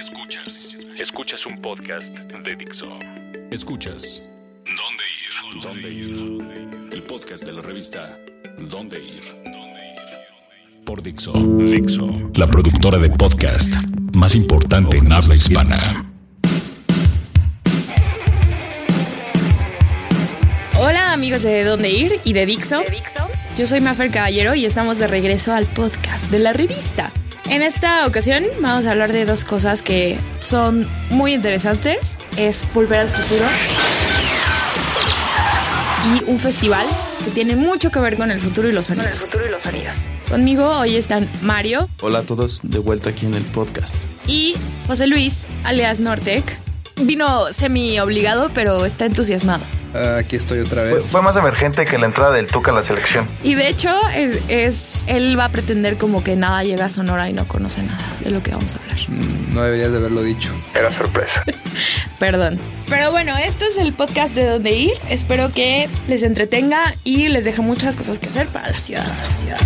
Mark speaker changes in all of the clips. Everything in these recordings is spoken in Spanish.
Speaker 1: Escuchas. Escuchas un podcast de Dixo. Escuchas. ¿Dónde ir? ¿Dónde ir? El podcast de la revista ¿Dónde ir? Por Dixo. Dixo. La productora de podcast más importante en habla hispana.
Speaker 2: Hola amigos de Dónde Ir y de Dixo. Yo soy Mafer Caballero y estamos de regreso al podcast de la revista. En esta ocasión vamos a hablar de dos cosas que son muy interesantes. Es Volver al Futuro y un festival que tiene mucho que ver con el futuro y los sonidos. Conmigo hoy están Mario
Speaker 3: Hola a todos, de vuelta aquí en el podcast.
Speaker 2: y José Luis, alias Nortec. Vino semi obligado, pero está entusiasmado.
Speaker 4: Aquí estoy otra vez.
Speaker 3: fue más emergente que la entrada del Tuca a la selección.
Speaker 2: Y de hecho, es, es- él va a pretender como que nada llega a Sonora y no conoce nada de lo que vamos a hablar.
Speaker 4: Mm, No deberías de haberlo dicho.
Speaker 3: Era sorpresa.
Speaker 2: Perdón. Pero bueno, esto es el podcast de dónde ir. Espero que les entretenga y les deje muchas cosas que hacer para la ciudad. La ciudad.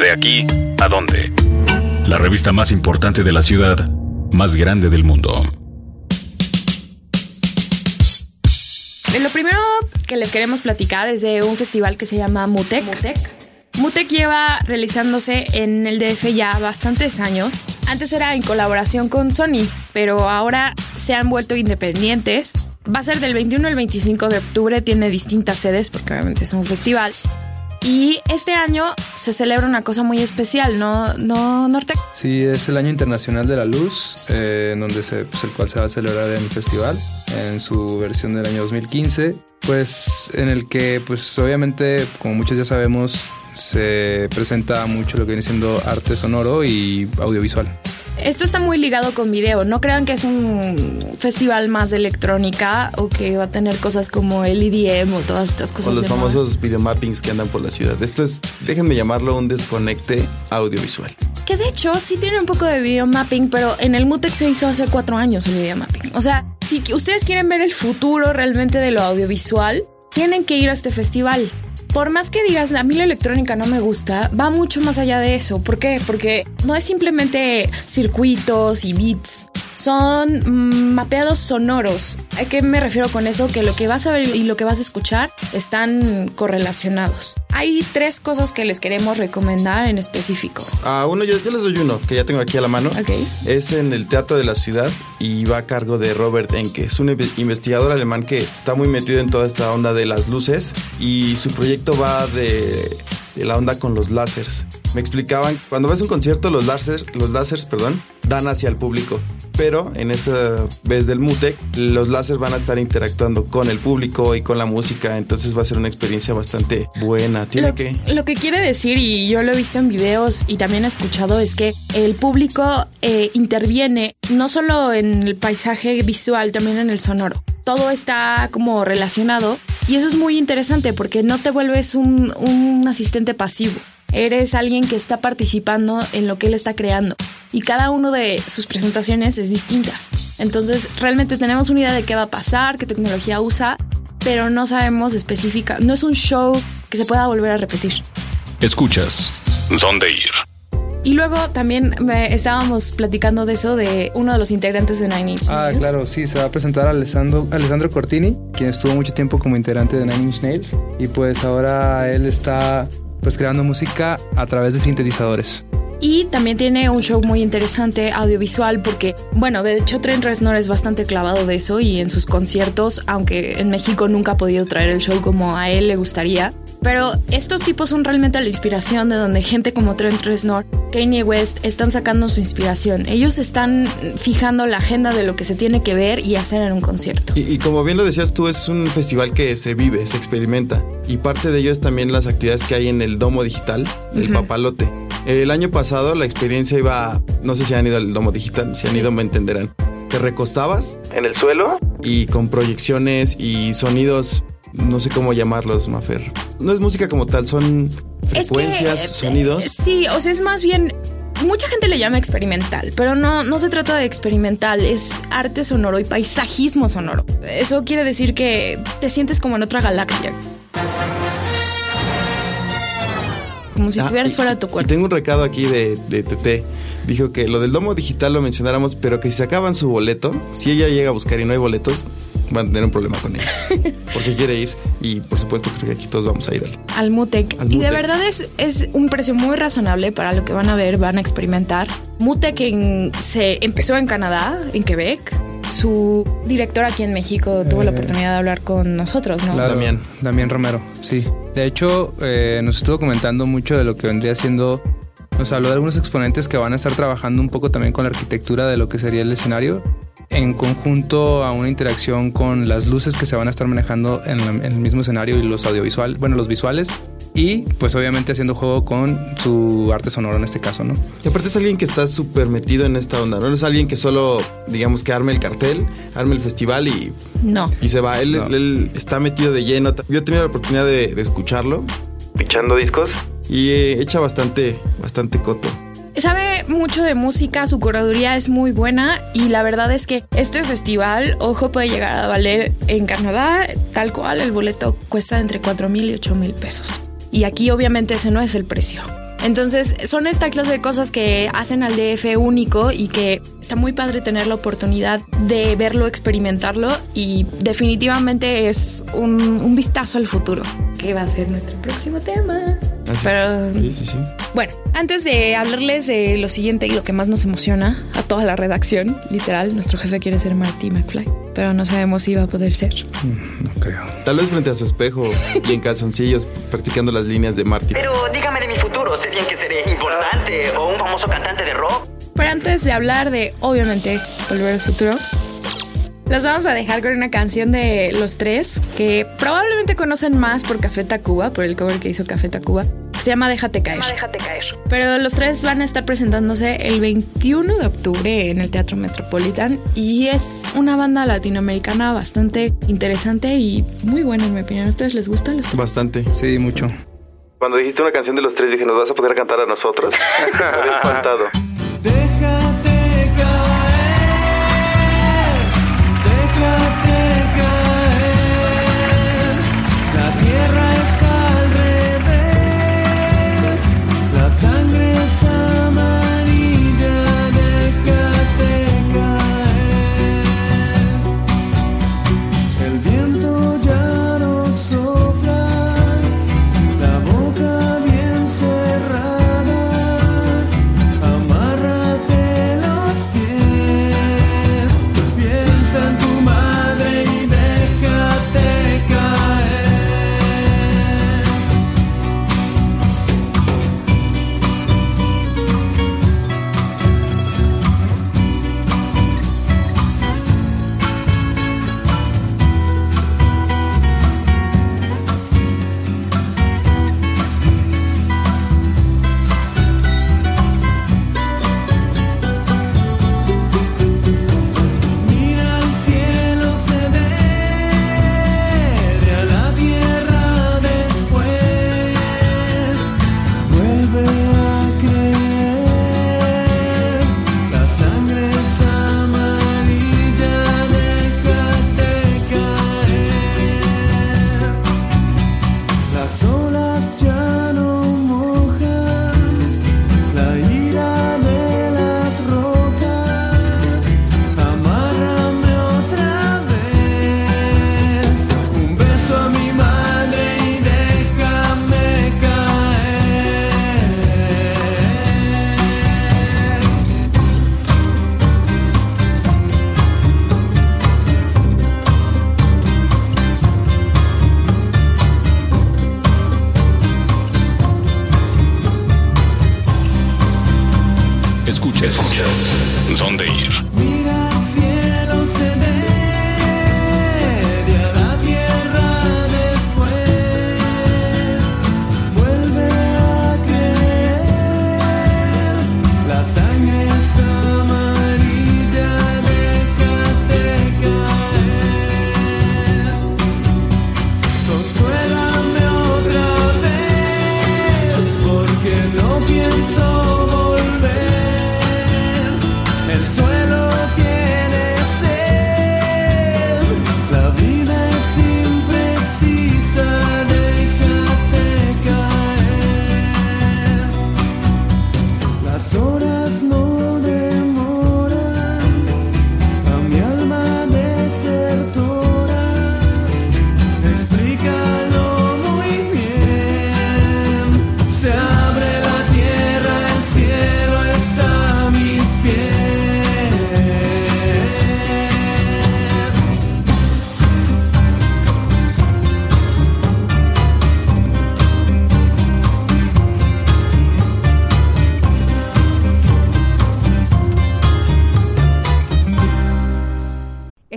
Speaker 1: De aquí a dónde. La revista más importante de la ciudad, más grande del mundo.
Speaker 2: Lo primero que les queremos platicar es de un festival que se llama Mutec. Mutec. lleva realizándose en el DF ya bastantes años. Antes era en colaboración con Sony, pero ahora se han vuelto independientes. Va a ser del 21 al 25 de octubre, tiene distintas sedes porque obviamente es un festival. Y este año se celebra una cosa muy especial, ¿no, no Nortec?
Speaker 4: Sí, es el Año Internacional de la Luz, eh, en donde se, pues, el cual se va a celebrar el festival, en su versión del año 2015, pues en el que, pues obviamente, como muchos ya sabemos, se presenta mucho lo que viene siendo arte sonoro y audiovisual.
Speaker 2: Esto está muy ligado con video. No crean que es un festival más de electrónica o que va a tener cosas como el EDM o todas estas cosas.
Speaker 3: Con los famosos videomappings que andan por la ciudad. Esto es, déjenme llamarlo un desconecte audiovisual.
Speaker 2: Que de hecho sí tiene un poco de video mapping, pero en el Mutex se hizo hace cuatro años el video mapping. O sea, si ustedes quieren ver el futuro realmente de lo audiovisual, tienen que ir a este festival. Por más que digas, a mí la electrónica no me gusta, va mucho más allá de eso. ¿Por qué? Porque no es simplemente circuitos y beats. Son mm, mapeados sonoros. ¿A qué me refiero con eso? Que lo que vas a ver y lo que vas a escuchar están correlacionados. Hay tres cosas que les queremos recomendar en específico.
Speaker 3: Ah, uno, yo, yo les doy uno que ya tengo aquí a la mano.
Speaker 2: Ok.
Speaker 3: Es en el Teatro de la Ciudad y va a cargo de Robert Enke. Es un inve- investigador alemán que está muy metido en toda esta onda de las luces y su proyecto va de, de la onda con los láseres. Me explicaban, cuando ves un concierto, los láseres, los láseres, perdón, dan hacia el público. Pero en esta vez del MUTEC, los láseres van a estar interactuando con el público y con la música. Entonces va a ser una experiencia bastante buena. Tiene
Speaker 2: Lo,
Speaker 3: que...
Speaker 2: lo que quiere decir, y yo lo he visto en videos y también he escuchado, es que el público eh, interviene no solo en el paisaje visual, también en el sonoro. Todo está como relacionado y eso es muy interesante porque no te vuelves un, un asistente pasivo. Eres alguien que está participando en lo que él está creando y cada uno de sus presentaciones es distinta. Entonces realmente tenemos una idea de qué va a pasar, qué tecnología usa, pero no sabemos específica. No es un show que se pueda volver a repetir.
Speaker 1: Escuchas. ¿Dónde ir?
Speaker 2: Y luego también me- estábamos platicando de eso de uno de los integrantes de Nine Inch
Speaker 4: Ah,
Speaker 2: Nails.
Speaker 4: claro, sí, se va a presentar Alessandro, Alessandro Cortini, quien estuvo mucho tiempo como integrante de Nine Inch Nails y pues ahora él está pues creando música a través de sintetizadores.
Speaker 2: Y también tiene un show muy interesante audiovisual porque, bueno, de hecho Trent Reznor es bastante clavado de eso y en sus conciertos, aunque en México nunca ha podido traer el show como a él le gustaría. Pero estos tipos son realmente la inspiración de donde gente como Trent Reznor, Kanye West están sacando su inspiración. Ellos están fijando la agenda de lo que se tiene que ver y hacer en un concierto.
Speaker 3: Y, y como bien lo decías tú, es un festival que se vive, se experimenta. Y parte de ello es también las actividades que hay en el Domo Digital, el Papalote. El año pasado la experiencia iba, no sé si han ido al Domo Digital, si han ido me entenderán. Te recostabas en el suelo y con proyecciones y sonidos, no sé cómo llamarlos, Mafer. No es música como tal, son
Speaker 2: Es que,
Speaker 3: frecuencias,
Speaker 2: eh,
Speaker 3: sonidos.
Speaker 2: Sí, o sea, es más bien. Mucha gente le llama experimental, pero no, no se trata de experimental, es arte sonoro y paisajismo sonoro. Eso quiere decir que te sientes como en otra galaxia. Como si
Speaker 3: Ah,
Speaker 2: estuvieras
Speaker 3: y-
Speaker 2: fuera de tu
Speaker 3: y
Speaker 2: cuerpo.
Speaker 3: tengo un recado aquí de, de TT. Dijo que lo del domo digital lo mencionáramos, pero que si sacaban su boleto, si ella llega a buscar y no hay boletos, van a tener un problema con ella. Porque quiere ir y por supuesto creo que aquí todos vamos a ir al...
Speaker 2: al Mutec.
Speaker 3: Al
Speaker 2: y de
Speaker 3: Mutec.
Speaker 2: verdad es, es un precio muy razonable para lo que van a ver, van a experimentar. Mutec en- se empezó en Canadá, en Quebec. Su director aquí en México tuvo la
Speaker 4: Eh,
Speaker 2: oportunidad de hablar con nosotros, ¿no?
Speaker 4: Claro,
Speaker 3: Damián.
Speaker 4: Damián Romero, sí. De hecho, eh, nos estuvo comentando mucho de lo que vendría siendo. Nos habló de algunos exponentes que van a estar trabajando un poco también con la arquitectura de lo que sería el escenario, en conjunto a una interacción con las luces que se van a estar manejando en, la- en el mismo escenario y los audiovisuales, bueno, los visuales, y pues obviamente haciendo juego con su arte sonoro en este caso, ¿no?
Speaker 3: Y aparte es alguien que está súper metido en esta onda, ¿no? Es alguien que solo, digamos, que arme el cartel, arme el festival y,
Speaker 2: No.
Speaker 3: y se va. Él,
Speaker 4: No.
Speaker 3: él está metido de lleno. Yo he tenido la oportunidad de, de escucharlo, pichando discos, y eh, echa bastante, bastante coto.
Speaker 2: Sabe mucho de música, su curaduría es muy buena y la verdad es que este festival, ojo, puede llegar a valer en Canadá, tal cual, el boleto cuesta entre 4 mil y 8 mil pesos. Y aquí obviamente ese no es el precio. Entonces son esta clase de cosas que hacen al DF único y que está muy padre tener la oportunidad de verlo, experimentarlo y definitivamente es un, un vistazo al futuro, que va a ser nuestro próximo tema.
Speaker 3: Así es.
Speaker 2: Pero
Speaker 3: Sí, sí, sí.
Speaker 2: bueno, antes de hablarles de lo siguiente y lo que más nos emociona a toda la redacción, literal, nuestro jefe quiere ser Marty McFly, pero no sabemos si va a poder ser.
Speaker 4: No creo.
Speaker 3: Tal vez frente a su espejo y en calzoncillos practicando las líneas de Marty.
Speaker 5: Pero dígame de mi futuro, sé bien que seré importante o un famoso cantante de rock.
Speaker 2: Pero antes de hablar de, obviamente, volver al futuro, los vamos a dejar con una canción de los tres que probablemente conocen más por Café Tacuba, por el cover que hizo Café Tacuba. Se llama Déjate caer.
Speaker 5: Déjate caer.
Speaker 2: Pero los tres van a estar presentándose el 21 de octubre en el Teatro Metropolitan y es una banda latinoamericana bastante interesante y muy buena en mi opinión. ¿A ustedes les gusta? ¿Les
Speaker 3: Bastante.
Speaker 4: Sí, mucho.
Speaker 3: Cuando dijiste una canción de los tres, dije, ¿nos vas a poder cantar a nosotros? Me había espantado.
Speaker 1: Escuchas. ¿Dónde ir?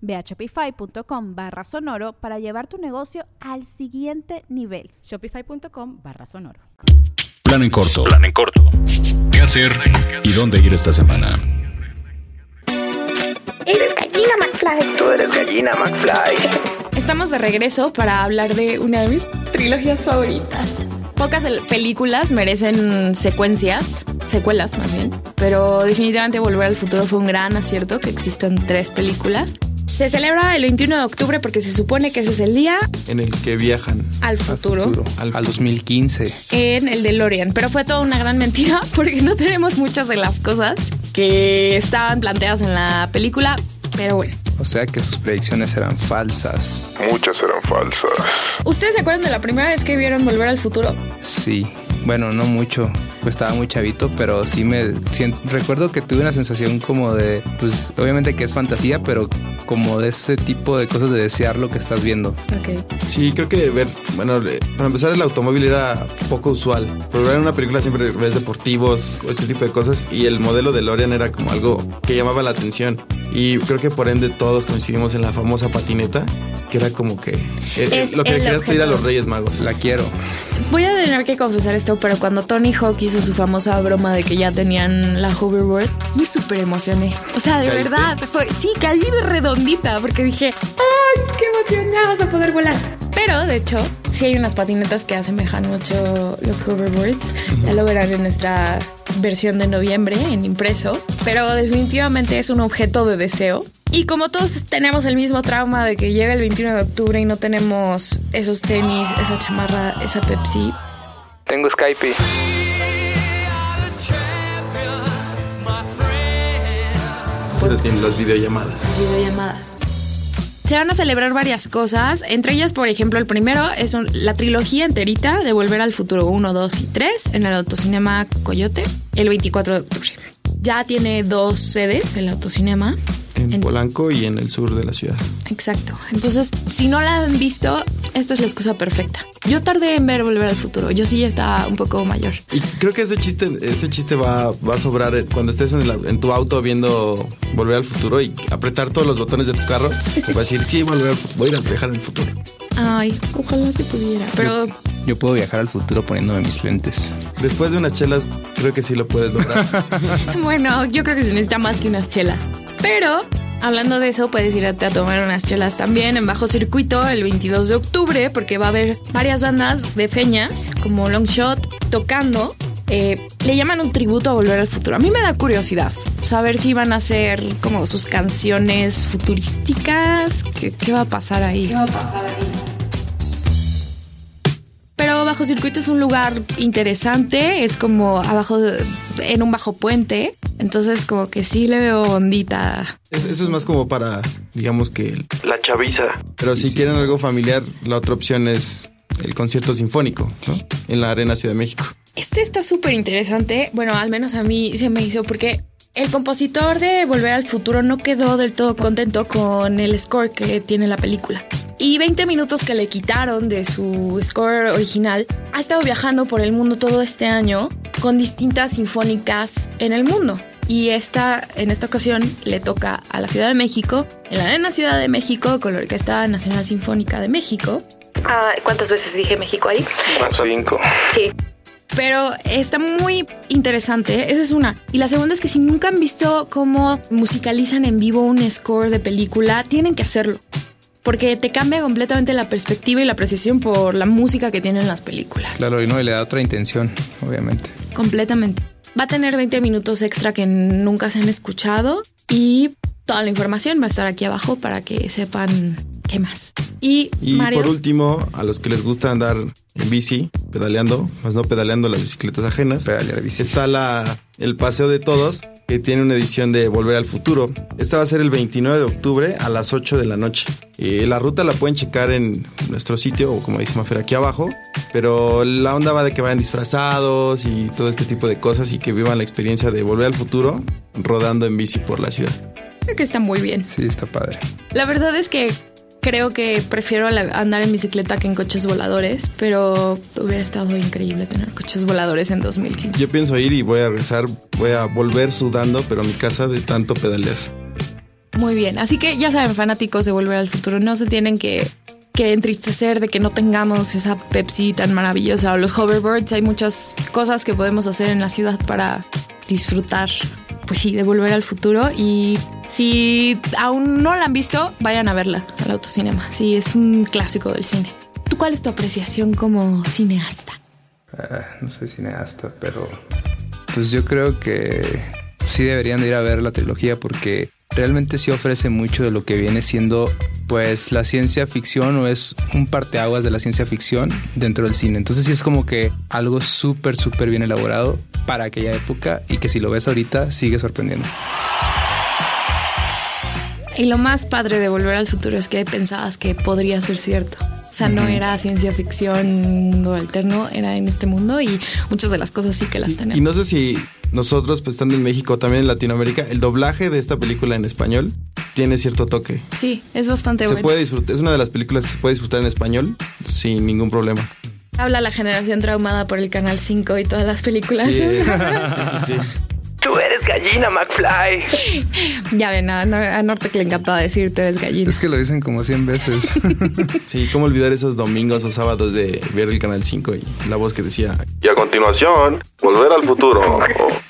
Speaker 6: Ve a shopify.com barra sonoro para llevar tu negocio al siguiente nivel.
Speaker 7: Shopify.com barra sonoro.
Speaker 1: Plan en corto. Plan en corto. ¿Qué hacer y dónde ir esta semana?
Speaker 8: Eres gallina McFly.
Speaker 5: Tú eres gallina McFly.
Speaker 2: Estamos de regreso para hablar de una de mis trilogías favoritas. Pocas el- películas merecen secuencias, secuelas más bien, pero definitivamente Volver al Futuro fue un gran acierto que existan tres películas. Se celebra el 21 de octubre porque se supone que ese es el día
Speaker 3: En el que viajan.
Speaker 2: al futuro,
Speaker 4: Futuro,
Speaker 3: Al
Speaker 4: al 2015.
Speaker 2: en el DeLorean, pero fue toda una gran mentira porque no tenemos muchas de las cosas que estaban planteadas en la película, pero bueno.
Speaker 4: O sea que sus predicciones eran falsas.
Speaker 9: Muchas eran falsas.
Speaker 2: ¿Ustedes se acuerdan de la primera vez que vieron Volver al Futuro?
Speaker 4: Sí. Bueno, no mucho, pues estaba muy chavito, pero sí me recuerdo que tuve una sensación como de, pues obviamente que es fantasía, pero como de ese tipo de cosas de desear lo que estás viendo.
Speaker 2: Ok.
Speaker 3: Sí, creo que ver, bueno, para empezar el automóvil era poco usual. Por ver en una película siempre ves deportivos, o este tipo de cosas, y el modelo de Lorian era como algo que llamaba la atención. Y creo que por ende todos coincidimos en la famosa patineta, que era como que eh,
Speaker 2: Es
Speaker 3: lo que le querías pedir a los Reyes Magos.
Speaker 4: La quiero.
Speaker 2: Voy a tener que confesar esto, pero cuando Tony Hawk hizo su famosa broma de que ya tenían la hoverboard, me súper emocioné. O sea, de
Speaker 3: ¿Caíste?
Speaker 2: verdad, fue, sí, caí de redondita porque dije, ¡ay, qué emoción! Ya vas a poder volar. Pero, de hecho, sí hay unas patinetas que asemejan mucho los hoverboards. Ya lo verán en nuestra versión de noviembre en impreso. Pero definitivamente es un objeto de deseo. Y como todos tenemos el mismo trauma de que llega el 21 de octubre y no tenemos esos tenis, esa chamarra, esa Pepsi,
Speaker 4: Tengo Skype.
Speaker 3: Tienen las videollamadas.
Speaker 2: videollamadas. Se van a celebrar varias cosas, entre ellas, por ejemplo, el primero es un- la trilogía enterita de Volver al Futuro 1, 2 y 3 en el Autocinema Coyote el 24 de octubre. Ya tiene dos sedes el Autocinema.
Speaker 3: En,
Speaker 2: En-
Speaker 3: Polanco y en el sur de la ciudad.
Speaker 2: Exacto. Entonces, si no la han visto, esta es la excusa perfecta. Yo tardé en ver Volver al Futuro. Yo sí ya estaba un poco mayor.
Speaker 3: Y creo que ese chiste, ese chiste va, va a sobrar cuando estés en, tu auto viendo Volver al Futuro y apretar todos los botones de tu carro. Y vas a decir, sí, volver al voy a ir a viajar en el futuro.
Speaker 2: Ay, ojalá se pudiera. Pero
Speaker 4: Yo puedo viajar al futuro poniéndome mis lentes.
Speaker 3: Después de unas chelas, creo que sí lo puedes lograr.
Speaker 2: Bueno, yo creo que se necesita más que unas chelas. Pero, hablando de eso, puedes irte a tomar unas chelas también en bajo circuito el 22 de octubre, porque va a haber varias bandas de feñas, como Longshot, tocando. Eh, le llaman un tributo a Volver al Futuro. A mí me da curiosidad saber si van a hacer como sus canciones futurísticas. ¿Qué, qué va a pasar ahí? ¿Qué va a pasar ahí? Bajo Circuito es un lugar interesante, es como abajo, en un bajo puente, entonces como que sí le veo ondita.
Speaker 3: Es- Eso es más como para, digamos que... el-
Speaker 5: La chaviza.
Speaker 3: Pero si quieren algo familiar, la otra opción es el concierto sinfónico, ¿no? En la Arena Ciudad de México.
Speaker 2: Este está súper interesante, bueno, al menos a mí se me hizo porque el compositor de Volver al Futuro no quedó del todo contento con el score que tiene la película. Y 20 minutos que le quitaron de su score original, ha estado viajando por el mundo todo este año con distintas sinfónicas en el mundo. Y esta, en esta ocasión le toca a la Ciudad de México, en la Arena Ciudad de México, con la Orquesta Nacional Sinfónica de México.
Speaker 8: Ah, ¿Cuántas veces dije México ahí?
Speaker 9: Cinco.
Speaker 8: Sí.
Speaker 2: Pero está muy interesante, esa es una. Y la segunda es que si nunca han visto cómo musicalizan en vivo un score de película, tienen que hacerlo. porque te cambia completamente la perspectiva y la apreciación por la música que tienen las películas.
Speaker 4: Claro, y no, y le da otra intención, obviamente.
Speaker 2: Completamente. Va a tener 20 minutos extra que nunca se han escuchado y toda la información va a estar aquí abajo para que sepan qué más. Y,
Speaker 3: Y
Speaker 2: Mario,
Speaker 3: por último, a los que les gusta andar en bici, pedaleando, más no pedaleando las bicicletas ajenas,
Speaker 4: Pedalear bici.
Speaker 3: está la, el Paseo de Todos, que tiene una edición de Volver al Futuro. Esta va a ser el 29 de octubre a las 8 de la noche. Eh, la ruta la pueden checar en nuestro sitio, o como dice Mafer, aquí abajo. Pero la onda va de que vayan disfrazados y todo este tipo de cosas y que vivan la experiencia de Volver al Futuro rodando en bici por la ciudad.
Speaker 2: Creo que está muy bien.
Speaker 4: Sí, está padre.
Speaker 2: La verdad es que creo que prefiero andar en bicicleta que en coches voladores, pero hubiera estado increíble tener coches voladores en 2015.
Speaker 3: Yo pienso ir y voy a regresar, voy a volver sudando, pero a mi casa de tanto pedalear.
Speaker 2: Muy bien, así que ya saben, fanáticos de Volver al Futuro, no se tienen que, que entristecer de que no tengamos esa Pepsi tan maravillosa o los hoverboards. Hay muchas cosas que podemos hacer en la ciudad para disfrutar, pues sí, de Volver al Futuro. Y si aún no la han visto, vayan a verla al autocinema. Sí, es un clásico del cine. ¿Tú cuál es tu apreciación como cineasta?
Speaker 4: Ah, no soy cineasta, pero pues yo creo que sí deberían de ir a ver la trilogía porque realmente sí ofrece mucho de lo que viene siendo pues la ciencia ficción o es un parteaguas de la ciencia ficción dentro del cine. Entonces sí es como que algo súper, súper bien elaborado para aquella época y que si lo ves ahorita sigue sorprendiendo.
Speaker 2: Y lo más padre de Volver al Futuro es que pensabas que podría ser cierto. O sea, no era ciencia ficción, mundo alterno, era en este mundo y muchas de las cosas sí que las tenemos.
Speaker 3: Y no sé si nosotros, pues estando en México, también en Latinoamérica, el doblaje de esta película en español tiene cierto toque.
Speaker 2: Sí, es bastante
Speaker 3: Se
Speaker 2: bueno.
Speaker 3: puede disfrutar, es una de las películas que se puede disfrutar en español sin ningún problema.
Speaker 2: Habla la generación traumada por el Canal 5 y todas las películas.
Speaker 3: Sí, sí, sí.
Speaker 5: Tú eres gallina, McFly.
Speaker 2: ya ven, a, Nor- a Norte le encanta decir tú eres gallina.
Speaker 4: Es que lo dicen como 100 veces.
Speaker 3: Sí, cómo olvidar esos domingos o sábados de ver el Canal 5 y la voz que decía,
Speaker 9: Y a continuación, Volver al Futuro.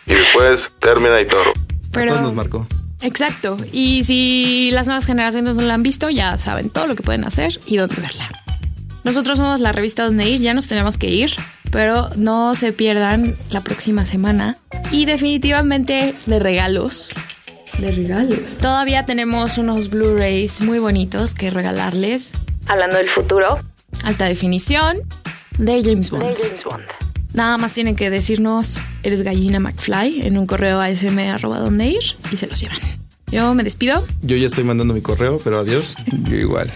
Speaker 9: Y después, Terminator.
Speaker 3: a
Speaker 2: Pero-
Speaker 3: todos nos marcó.
Speaker 2: Exacto. Y si las nuevas generaciones no la han visto, ya saben todo lo que pueden hacer y dónde verla. Nosotros somos la revista Donde Ir, ya nos tenemos que ir, pero no se pierdan la próxima semana. Y definitivamente de regalos. De regalos. Todavía tenemos unos Blu-rays muy bonitos que regalarles.
Speaker 8: Hablando del futuro.
Speaker 2: Alta definición de James Bond.
Speaker 8: De James Bond.
Speaker 2: Nada más tienen que decirnos, eres gallina McFly, en un correo a sm arroba donde ir y se los llevan. Yo me despido.
Speaker 3: Yo ya estoy mandando mi correo, pero adiós.
Speaker 4: Yo igual.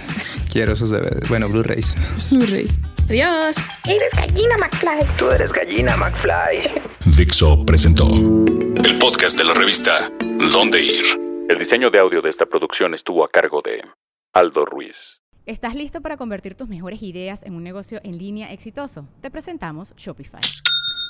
Speaker 4: Quiero esos DVDs. Bueno, Blu-rays.
Speaker 2: Blu-rays. Adiós.
Speaker 8: Eres gallina, McFly.
Speaker 5: Tú eres gallina, McFly.
Speaker 1: Dixo presentó el podcast de la revista Dónde Ir.
Speaker 9: El diseño de audio de esta producción estuvo a cargo de Aldo Ruiz.
Speaker 7: ¿Estás listo para convertir tus mejores ideas en un negocio en línea exitoso? Te presentamos Shopify.